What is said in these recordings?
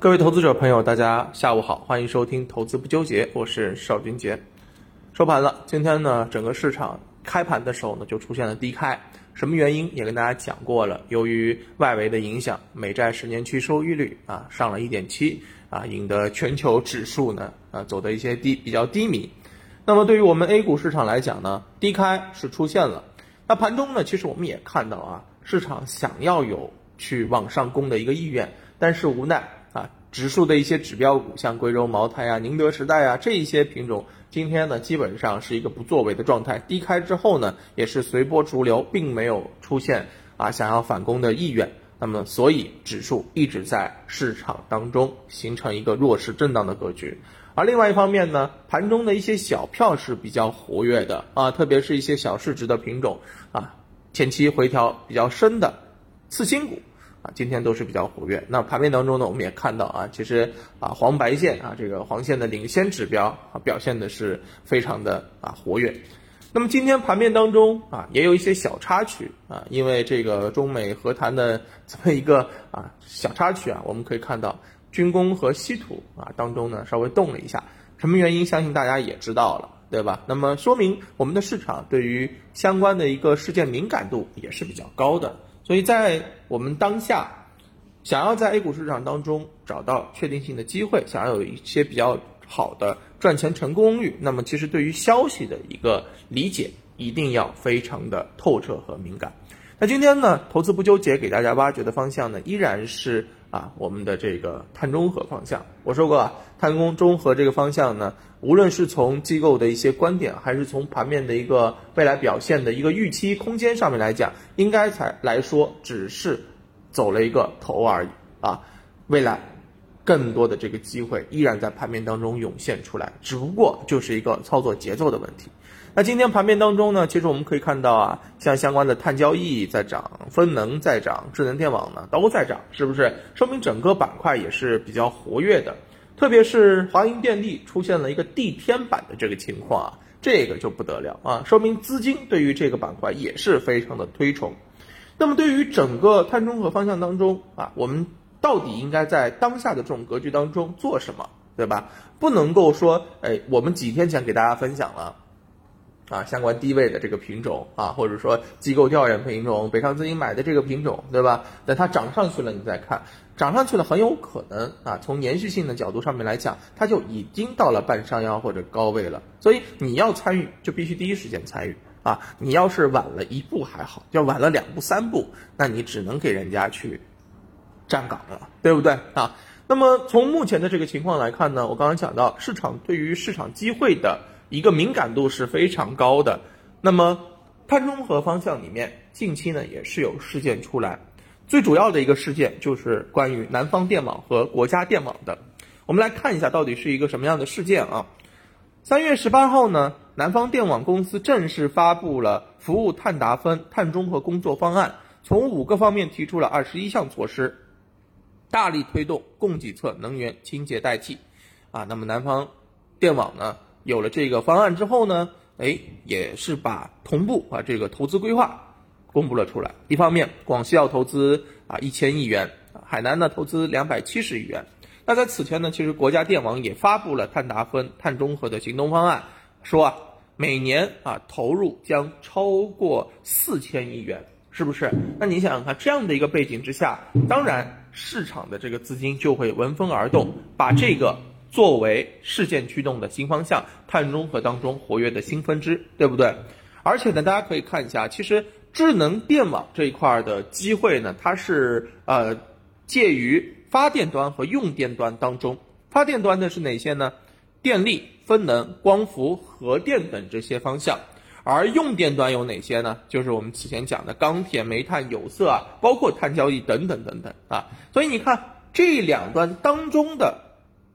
各位投资者朋友，大家下午好，欢迎收听《投资不纠结》，我是邵军杰。收盘了，今天呢，整个市场开盘的时候呢，就出现了低开，什么原因也跟大家讲过了。由于外围的影响，美债十年期收益率啊上了一点七啊，引得全球指数呢啊走的一些低比较低迷。那么对于我们 A 股市场来讲呢，低开是出现了。那盘中呢，其实我们也看到啊，市场想要有去往上攻的一个意愿，但是无奈。啊指数的一些指标股，像贵州茅台啊、宁德时代啊这一些品种，今天呢基本上是一个不作为的状态。低开之后呢，也是随波逐流，并没有出现啊想要反攻的意愿。那么，所以指数一直在市场当中形成一个弱势震荡的格局。而另外一方面呢，盘中的一些小票是比较活跃的啊，特别是一些小市值的品种啊，前期回调比较深的次新股。啊，今天都是比较活跃。那盘面当中呢，我们也看到啊，其实啊黄白线啊这个黄线的领先指标啊表现的是非常的啊活跃。那么今天盘面当中啊也有一些小插曲啊，因为这个中美和谈的这么一个啊小插曲啊，我们可以看到军工和稀土啊当中呢稍微动了一下，什么原因？相信大家也知道了，对吧？那么说明我们的市场对于相关的一个事件敏感度也是比较高的。所以在我们当下，想要在 A 股市场当中找到确定性的机会，想要有一些比较好的赚钱成功率，那么其实对于消息的一个理解一定要非常的透彻和敏感。那今天呢，投资不纠结给大家挖掘的方向呢，依然是啊我们的这个碳中和方向。我说过啊，碳中中和这个方向呢，无论是从机构的一些观点，还是从盘面的一个未来表现的一个预期空间上面来讲，应该才来说只是走了一个头而已啊。未来更多的这个机会依然在盘面当中涌现出来，只不过就是一个操作节奏的问题。那今天盘面当中呢，其实我们可以看到啊，像相关的碳交易在涨，分能在涨，智能电网呢都在涨，是不是？说明整个板块也是比较活跃的，特别是华银电力出现了一个地天板的这个情况啊，这个就不得了啊，说明资金对于这个板块也是非常的推崇。那么对于整个碳中和方向当中啊，我们到底应该在当下的这种格局当中做什么，对吧？不能够说，哎，我们几天前给大家分享了。啊，相关低位的这个品种啊，或者说机构调研品种，北上资金买的这个品种，对吧？等它涨上去了，你再看，涨上去了，很有可能啊，从延续性的角度上面来讲，它就已经到了半山腰或者高位了。所以你要参与，就必须第一时间参与啊！你要是晚了一步还好，要晚了两步三步，那你只能给人家去站岗了，对不对啊？那么从目前的这个情况来看呢，我刚刚讲到市场对于市场机会的。一个敏感度是非常高的，那么碳中和方向里面，近期呢也是有事件出来，最主要的一个事件就是关于南方电网和国家电网的。我们来看一下到底是一个什么样的事件啊？三月十八号呢，南方电网公司正式发布了服务碳达峰碳中和工作方案，从五个方面提出了二十一项措施，大力推动供给侧能源清洁代替。啊，那么南方电网呢？有了这个方案之后呢，哎，也是把同步把这个投资规划公布了出来。一方面，广西要投资啊一千亿元，海南呢投资两百七十亿元。那在此前呢，其实国家电网也发布了碳达峰、碳中和的行动方案，说啊每年啊投入将超过四千亿元，是不是？那你想想看，这样的一个背景之下，当然市场的这个资金就会闻风而动，把这个。作为事件驱动的新方向，碳中和当中活跃的新分支，对不对？而且呢，大家可以看一下，其实智能电网这一块的机会呢，它是呃介于发电端和用电端当中。发电端的是哪些呢？电力、分能、光伏、核电等这些方向。而用电端有哪些呢？就是我们此前讲的钢铁、煤炭、有色啊，包括碳交易等等等等啊。所以你看这两端当中的。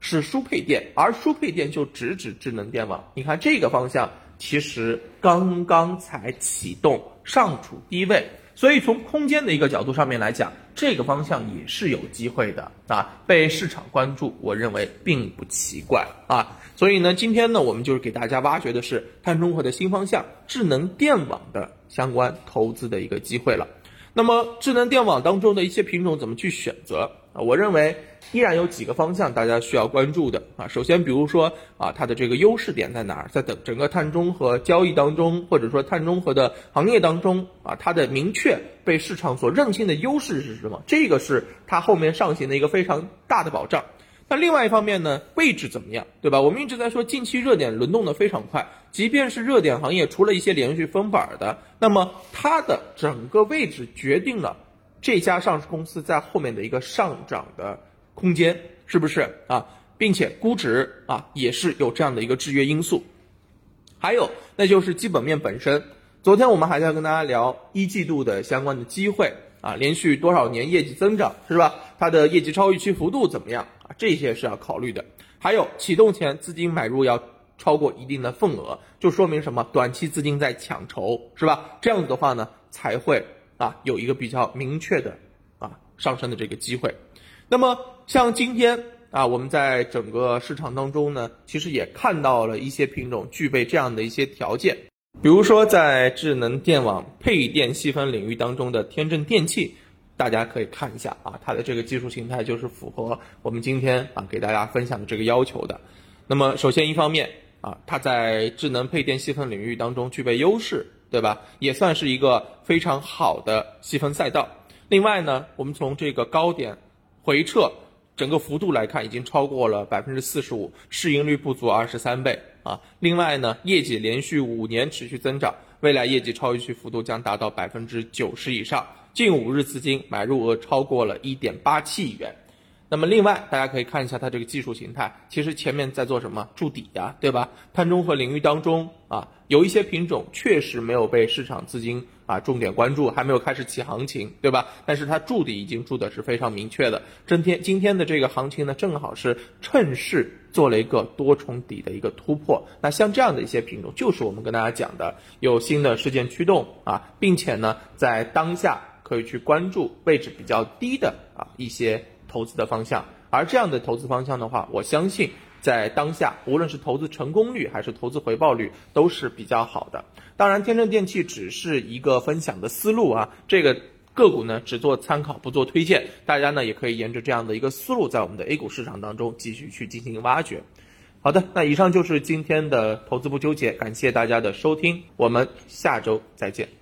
是输配电，而输配电就直指智能电网。你看这个方向其实刚刚才启动，尚处低位，所以从空间的一个角度上面来讲，这个方向也是有机会的啊，被市场关注，我认为并不奇怪啊。所以呢，今天呢，我们就是给大家挖掘的是碳中和的新方向，智能电网的相关投资的一个机会了。那么智能电网当中的一些品种怎么去选择啊？我认为依然有几个方向大家需要关注的啊。首先，比如说啊，它的这个优势点在哪儿？在整整个碳中和交易当中，或者说碳中和的行业当中啊，它的明确被市场所认清的优势是什么？这个是它后面上行的一个非常大的保障。那另外一方面呢，位置怎么样，对吧？我们一直在说近期热点轮动的非常快，即便是热点行业，除了一些连续封板的，那么它的整个位置决定了这家上市公司在后面的一个上涨的空间，是不是啊？并且估值啊也是有这样的一个制约因素。还有，那就是基本面本身。昨天我们还在跟大家聊一季度的相关的机会啊，连续多少年业绩增长是吧？它的业绩超预期幅度怎么样？这些是要考虑的，还有启动前资金买入要超过一定的份额，就说明什么？短期资金在抢筹，是吧？这样子的话呢，才会啊有一个比较明确的啊上升的这个机会。那么像今天啊，我们在整个市场当中呢，其实也看到了一些品种具备这样的一些条件，比如说在智能电网配电细分领域当中的天正电器。大家可以看一下啊，它的这个技术形态就是符合我们今天啊给大家分享的这个要求的。那么首先一方面啊，它在智能配电细分领域当中具备优势，对吧？也算是一个非常好的细分赛道。另外呢，我们从这个高点回撤整个幅度来看，已经超过了百分之四十五，市盈率不足二十三倍啊。另外呢，业绩连续五年持续增长，未来业绩超预期幅度将达到百分之九十以上。近五日资金买入额超过了一点八七亿元，那么另外大家可以看一下它这个技术形态，其实前面在做什么筑底呀，对吧？碳中和领域当中啊，有一些品种确实没有被市场资金啊重点关注，还没有开始起行情，对吧？但是它筑底已经筑的是非常明确的。今天今天的这个行情呢，正好是趁势做了一个多重底的一个突破。那像这样的一些品种，就是我们跟大家讲的有新的事件驱动啊，并且呢，在当下。可以去关注位置比较低的啊一些投资的方向，而这样的投资方向的话，我相信在当下，无论是投资成功率还是投资回报率都是比较好的。当然，天正电器只是一个分享的思路啊，这个个股呢只做参考，不做推荐。大家呢也可以沿着这样的一个思路，在我们的 A 股市场当中继续去进行挖掘。好的，那以上就是今天的投资不纠结，感谢大家的收听，我们下周再见。